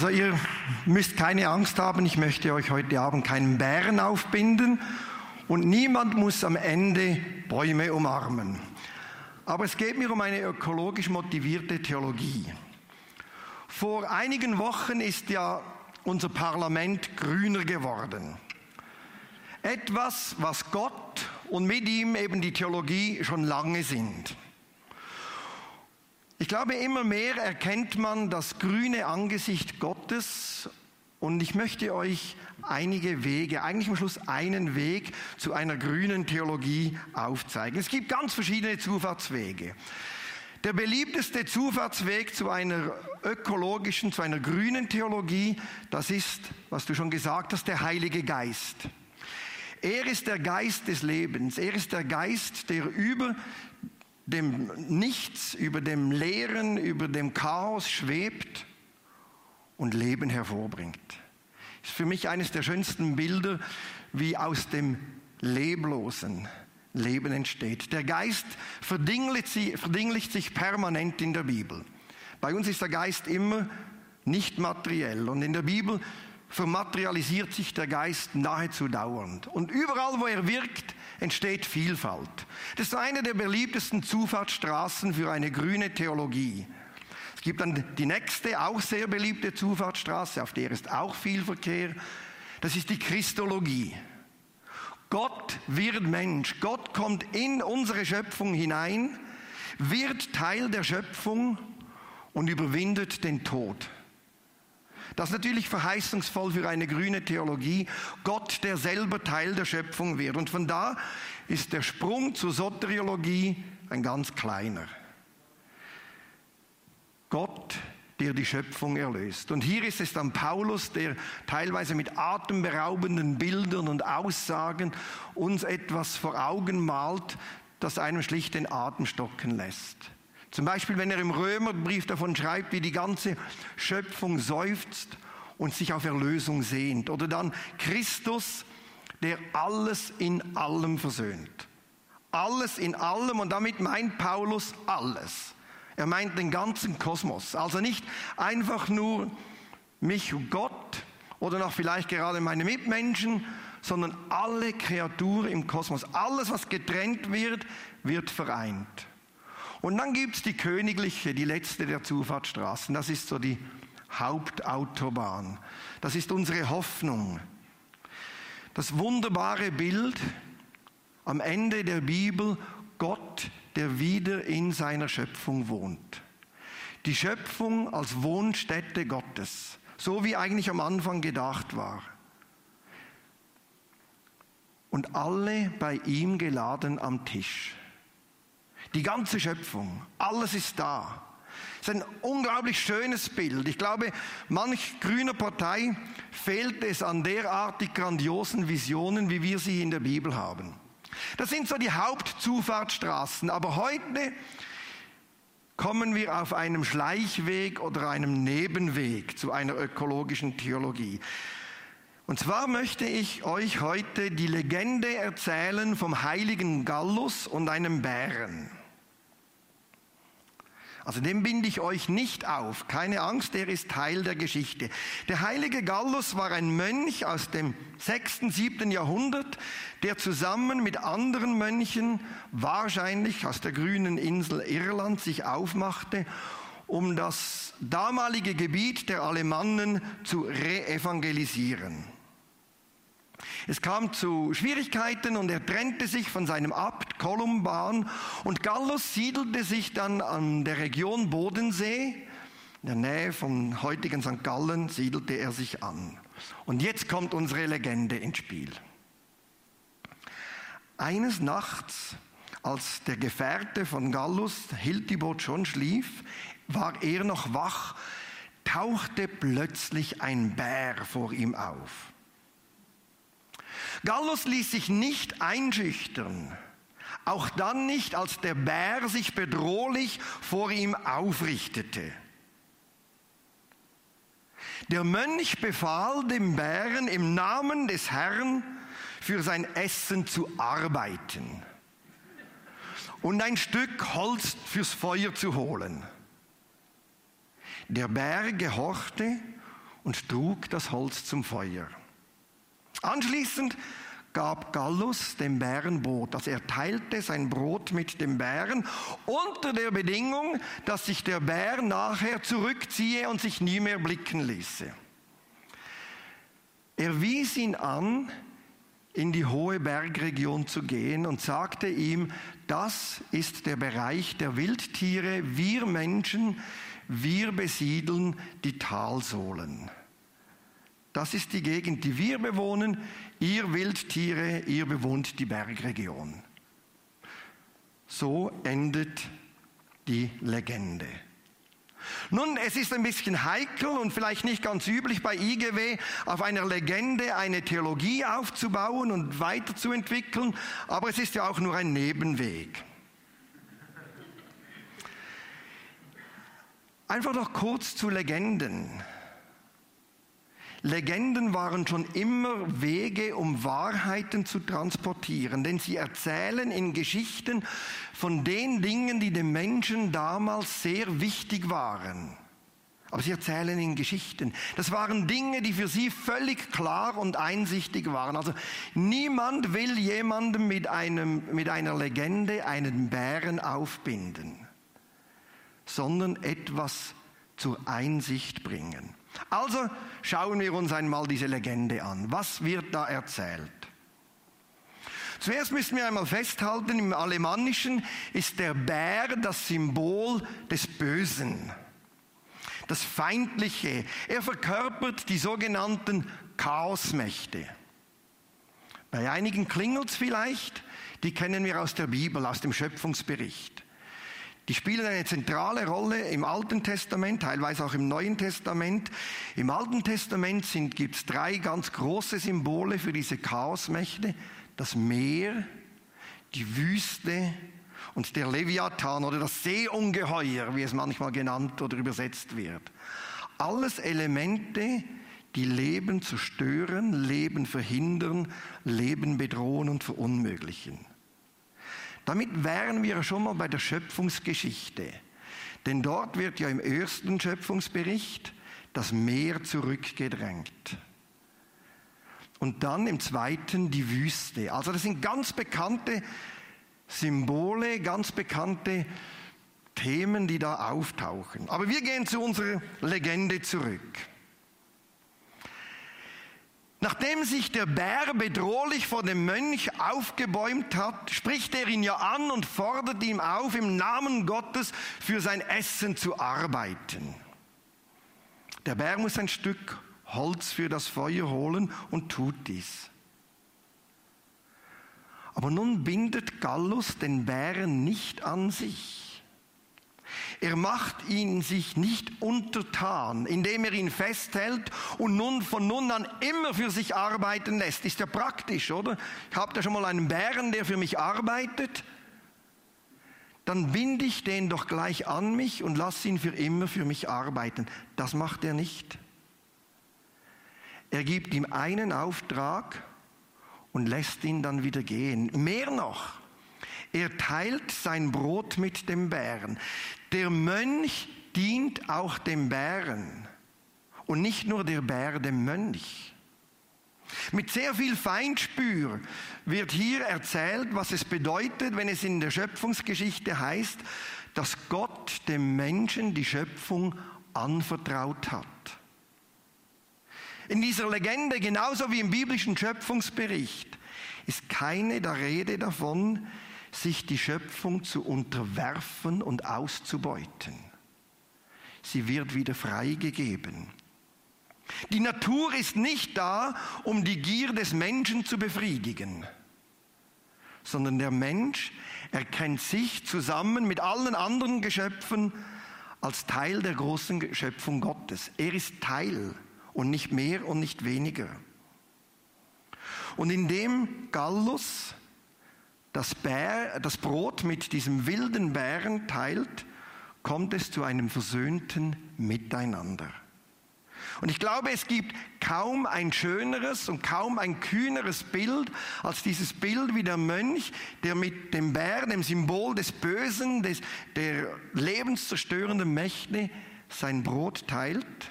Also ihr müsst keine Angst haben, ich möchte euch heute Abend keinen Bären aufbinden und niemand muss am Ende Bäume umarmen. Aber es geht mir um eine ökologisch motivierte Theologie. Vor einigen Wochen ist ja unser Parlament grüner geworden. Etwas, was Gott und mit ihm eben die Theologie schon lange sind. Ich glaube, immer mehr erkennt man das grüne Angesicht Gottes und ich möchte euch einige Wege, eigentlich am Schluss einen Weg zu einer grünen Theologie aufzeigen. Es gibt ganz verschiedene Zufahrtswege. Der beliebteste Zufahrtsweg zu einer ökologischen, zu einer grünen Theologie, das ist, was du schon gesagt hast, der Heilige Geist. Er ist der Geist des Lebens. Er ist der Geist, der über dem Nichts, über dem Leeren, über dem Chaos schwebt und Leben hervorbringt. Ist für mich eines der schönsten Bilder, wie aus dem Leblosen Leben entsteht. Der Geist verdinglicht sich permanent in der Bibel. Bei uns ist der Geist immer nicht materiell und in der Bibel vermaterialisiert sich der Geist nahezu dauernd. Und überall, wo er wirkt, entsteht Vielfalt. Das ist eine der beliebtesten Zufahrtsstraßen für eine grüne Theologie. Es gibt dann die nächste, auch sehr beliebte Zufahrtsstraße, auf der ist auch viel Verkehr. Das ist die Christologie. Gott wird Mensch. Gott kommt in unsere Schöpfung hinein, wird Teil der Schöpfung und überwindet den Tod. Das ist natürlich verheißungsvoll für eine grüne Theologie. Gott, der selber Teil der Schöpfung wird. Und von da ist der Sprung zur Soteriologie ein ganz kleiner. Gott, der die Schöpfung erlöst. Und hier ist es dann Paulus, der teilweise mit atemberaubenden Bildern und Aussagen uns etwas vor Augen malt, das einem schlicht den Atem stocken lässt. Zum Beispiel, wenn er im Römerbrief davon schreibt, wie die ganze Schöpfung seufzt und sich auf Erlösung sehnt. Oder dann Christus, der alles in allem versöhnt. Alles in allem und damit meint Paulus alles. Er meint den ganzen Kosmos. Also nicht einfach nur mich und Gott oder noch vielleicht gerade meine Mitmenschen, sondern alle Kreaturen im Kosmos. Alles, was getrennt wird, wird vereint. Und dann gibt es die königliche, die letzte der Zufahrtsstraßen. Das ist so die Hauptautobahn. Das ist unsere Hoffnung. Das wunderbare Bild am Ende der Bibel, Gott, der wieder in seiner Schöpfung wohnt. Die Schöpfung als Wohnstätte Gottes, so wie eigentlich am Anfang gedacht war. Und alle bei ihm geladen am Tisch. Die ganze Schöpfung, alles ist da. Es ist ein unglaublich schönes Bild. Ich glaube, manch grüner Partei fehlt es an derartig grandiosen Visionen, wie wir sie in der Bibel haben. Das sind so die Hauptzufahrtsstraßen. Aber heute kommen wir auf einem Schleichweg oder einem Nebenweg zu einer ökologischen Theologie. Und zwar möchte ich euch heute die Legende erzählen vom heiligen Gallus und einem Bären. Also dem binde ich euch nicht auf. Keine Angst, der ist Teil der Geschichte. Der heilige Gallus war ein Mönch aus dem 6., 7. Jahrhundert, der zusammen mit anderen Mönchen, wahrscheinlich aus der grünen Insel Irland, sich aufmachte, um das damalige Gebiet der Alemannen zu reevangelisieren. Es kam zu Schwierigkeiten und er trennte sich von seinem Abt Kolumban und Gallus siedelte sich dann an der Region Bodensee, in der Nähe von heutigen St. Gallen, siedelte er sich an. Und jetzt kommt unsere Legende ins Spiel. Eines Nachts, als der Gefährte von Gallus, Hildibot, schon schlief, war er noch wach, tauchte plötzlich ein Bär vor ihm auf. Gallus ließ sich nicht einschüchtern, auch dann nicht, als der Bär sich bedrohlich vor ihm aufrichtete. Der Mönch befahl dem Bären im Namen des Herrn für sein Essen zu arbeiten und ein Stück Holz fürs Feuer zu holen. Der Bär gehorchte und trug das Holz zum Feuer. Anschließend gab Gallus dem Bären Brot. Also er teilte sein Brot mit dem Bären unter der Bedingung, dass sich der Bär nachher zurückziehe und sich nie mehr blicken ließe. Er wies ihn an, in die hohe Bergregion zu gehen und sagte ihm, das ist der Bereich der Wildtiere, wir Menschen, wir besiedeln die Talsohlen. Das ist die Gegend, die wir bewohnen. Ihr Wildtiere, ihr bewohnt die Bergregion. So endet die Legende. Nun, es ist ein bisschen heikel und vielleicht nicht ganz üblich bei IGW, auf einer Legende eine Theologie aufzubauen und weiterzuentwickeln, aber es ist ja auch nur ein Nebenweg. Einfach noch kurz zu Legenden. Legenden waren schon immer Wege, um Wahrheiten zu transportieren, denn sie erzählen in Geschichten von den Dingen, die den Menschen damals sehr wichtig waren. Aber sie erzählen in Geschichten. Das waren Dinge, die für sie völlig klar und einsichtig waren. Also niemand will jemandem mit, einem, mit einer Legende einen Bären aufbinden, sondern etwas zur Einsicht bringen. Also schauen wir uns einmal diese Legende an. Was wird da erzählt? Zuerst müssen wir einmal festhalten, im Alemannischen ist der Bär das Symbol des Bösen, das Feindliche. Er verkörpert die sogenannten Chaosmächte. Bei einigen klingelt es vielleicht, die kennen wir aus der Bibel, aus dem Schöpfungsbericht. Die spielen eine zentrale Rolle im Alten Testament, teilweise auch im Neuen Testament. Im Alten Testament gibt es drei ganz große Symbole für diese Chaosmächte. Das Meer, die Wüste und der Leviathan oder das Seeungeheuer, wie es manchmal genannt oder übersetzt wird. Alles Elemente, die Leben zerstören, Leben verhindern, Leben bedrohen und verunmöglichen. Damit wären wir schon mal bei der Schöpfungsgeschichte. Denn dort wird ja im ersten Schöpfungsbericht das Meer zurückgedrängt. Und dann im zweiten die Wüste. Also das sind ganz bekannte Symbole, ganz bekannte Themen, die da auftauchen. Aber wir gehen zu unserer Legende zurück. Nachdem sich der Bär bedrohlich vor dem Mönch aufgebäumt hat, spricht er ihn ja an und fordert ihm auf, im Namen Gottes für sein Essen zu arbeiten. Der Bär muss ein Stück Holz für das Feuer holen und tut dies. Aber nun bindet Gallus den Bären nicht an sich er macht ihn sich nicht untertan, indem er ihn festhält und nun von nun an immer für sich arbeiten lässt. Ist ja praktisch, oder? Ich habe da schon mal einen Bären, der für mich arbeitet. Dann binde ich den doch gleich an mich und lasse ihn für immer für mich arbeiten. Das macht er nicht. Er gibt ihm einen Auftrag und lässt ihn dann wieder gehen. Mehr noch, er teilt sein Brot mit dem Bären. Der Mönch dient auch dem Bären und nicht nur der Bär dem Mönch. Mit sehr viel Feinspür wird hier erzählt, was es bedeutet, wenn es in der Schöpfungsgeschichte heißt, dass Gott dem Menschen die Schöpfung anvertraut hat. In dieser Legende, genauso wie im biblischen Schöpfungsbericht, ist keine der Rede davon, sich die Schöpfung zu unterwerfen und auszubeuten. Sie wird wieder freigegeben. Die Natur ist nicht da, um die Gier des Menschen zu befriedigen, sondern der Mensch erkennt sich zusammen mit allen anderen Geschöpfen als Teil der großen Schöpfung Gottes. Er ist Teil und nicht mehr und nicht weniger. Und indem Gallus das, Bär, das Brot mit diesem wilden Bären teilt, kommt es zu einem versöhnten Miteinander. Und ich glaube, es gibt kaum ein schöneres und kaum ein kühneres Bild als dieses Bild wie der Mönch, der mit dem Bär, dem Symbol des Bösen, des, der lebenszerstörenden Mächte, sein Brot teilt.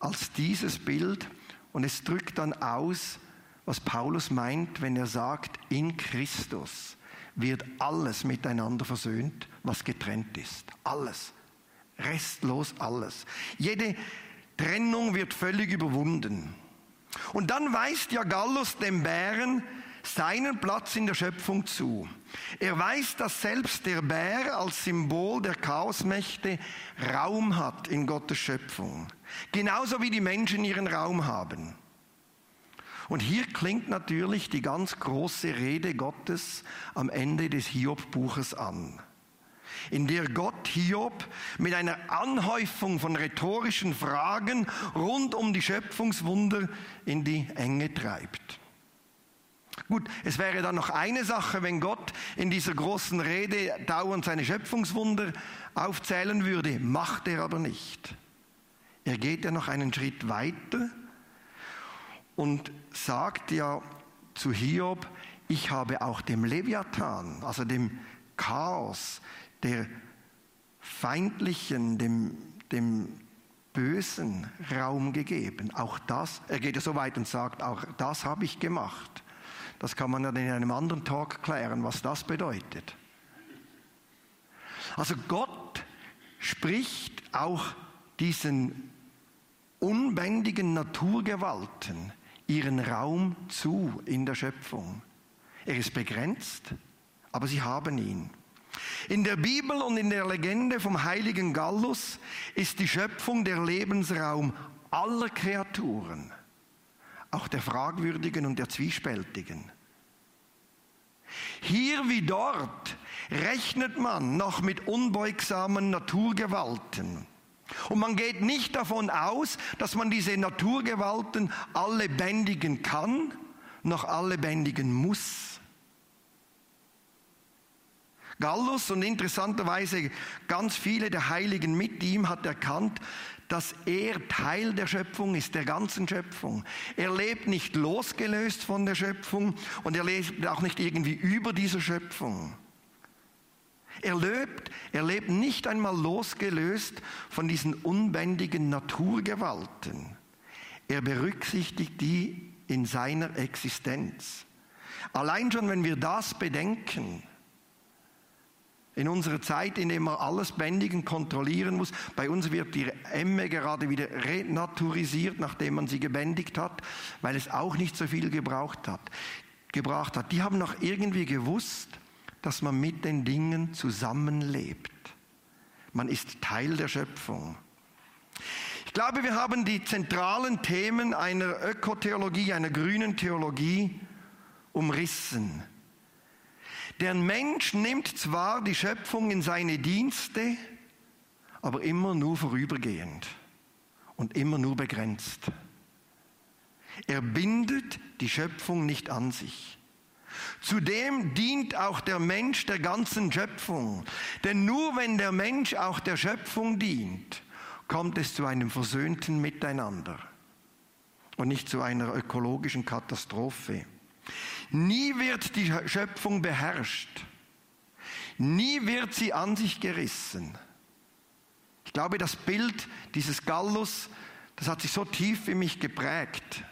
als dieses Bild und es drückt dann aus, was Paulus meint, wenn er sagt, in Christus wird alles miteinander versöhnt, was getrennt ist. Alles. Restlos alles. Jede Trennung wird völlig überwunden. Und dann weist ja Gallus dem Bären seinen Platz in der Schöpfung zu. Er weiß, dass selbst der Bär als Symbol der Chaosmächte Raum hat in Gottes Schöpfung. Genauso wie die Menschen ihren Raum haben. Und hier klingt natürlich die ganz große Rede Gottes am Ende des Hiob-Buches an, in der Gott Hiob mit einer Anhäufung von rhetorischen Fragen rund um die Schöpfungswunder in die Enge treibt. Gut, es wäre dann noch eine Sache, wenn Gott in dieser großen Rede dauernd seine Schöpfungswunder aufzählen würde, macht er aber nicht. Er geht ja noch einen Schritt weiter und sagt ja zu Hiob, ich habe auch dem Leviathan, also dem Chaos, der feindlichen, dem, dem Bösen Raum gegeben. Auch das, er geht ja so weit und sagt, auch das habe ich gemacht. Das kann man dann in einem anderen Talk klären, was das bedeutet. Also Gott spricht auch diesen unbändigen Naturgewalten ihren Raum zu in der Schöpfung. Er ist begrenzt, aber sie haben ihn. In der Bibel und in der Legende vom heiligen Gallus ist die Schöpfung der Lebensraum aller Kreaturen auch der Fragwürdigen und der Zwiespältigen. Hier wie dort rechnet man noch mit unbeugsamen Naturgewalten. Und man geht nicht davon aus, dass man diese Naturgewalten alle bändigen kann, noch alle bändigen muss. Gallus und interessanterweise ganz viele der Heiligen mit ihm hat erkannt, dass er Teil der Schöpfung ist, der ganzen Schöpfung. Er lebt nicht losgelöst von der Schöpfung und er lebt auch nicht irgendwie über dieser Schöpfung. Er lebt, er lebt nicht einmal losgelöst von diesen unbändigen Naturgewalten. Er berücksichtigt die in seiner Existenz. Allein schon, wenn wir das bedenken, in unserer Zeit, in der man alles bändigen, kontrollieren muss. Bei uns wird die Emme gerade wieder renaturisiert, nachdem man sie gebändigt hat, weil es auch nicht so viel gebraucht hat, gebracht hat. Die haben noch irgendwie gewusst, dass man mit den Dingen zusammenlebt. Man ist Teil der Schöpfung. Ich glaube, wir haben die zentralen Themen einer Ökotheologie, einer grünen Theologie umrissen. Der Mensch nimmt zwar die Schöpfung in seine Dienste, aber immer nur vorübergehend und immer nur begrenzt. Er bindet die Schöpfung nicht an sich. Zudem dient auch der Mensch der ganzen Schöpfung. Denn nur wenn der Mensch auch der Schöpfung dient, kommt es zu einem versöhnten Miteinander und nicht zu einer ökologischen Katastrophe. Nie wird die Schöpfung beherrscht. Nie wird sie an sich gerissen. Ich glaube, das Bild dieses Gallus, das hat sich so tief in mich geprägt,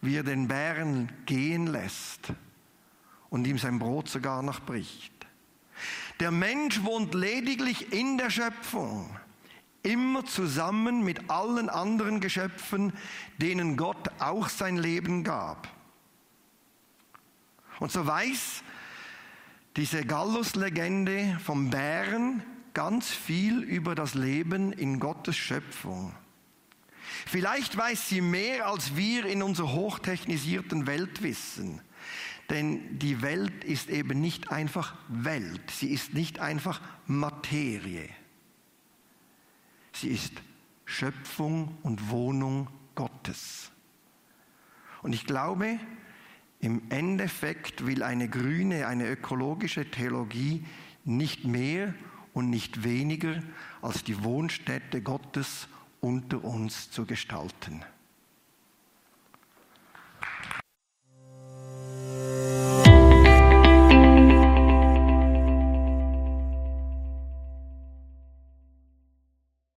wie er den Bären gehen lässt und ihm sein Brot sogar noch bricht. Der Mensch wohnt lediglich in der Schöpfung, immer zusammen mit allen anderen Geschöpfen, denen Gott auch sein Leben gab. Und so weiß diese Gallus-Legende vom Bären ganz viel über das Leben in Gottes Schöpfung. Vielleicht weiß sie mehr, als wir in unserer hochtechnisierten Welt wissen. Denn die Welt ist eben nicht einfach Welt, sie ist nicht einfach Materie. Sie ist Schöpfung und Wohnung Gottes. Und ich glaube, im Endeffekt will eine grüne, eine ökologische Theologie nicht mehr und nicht weniger als die Wohnstätte Gottes unter uns zu gestalten.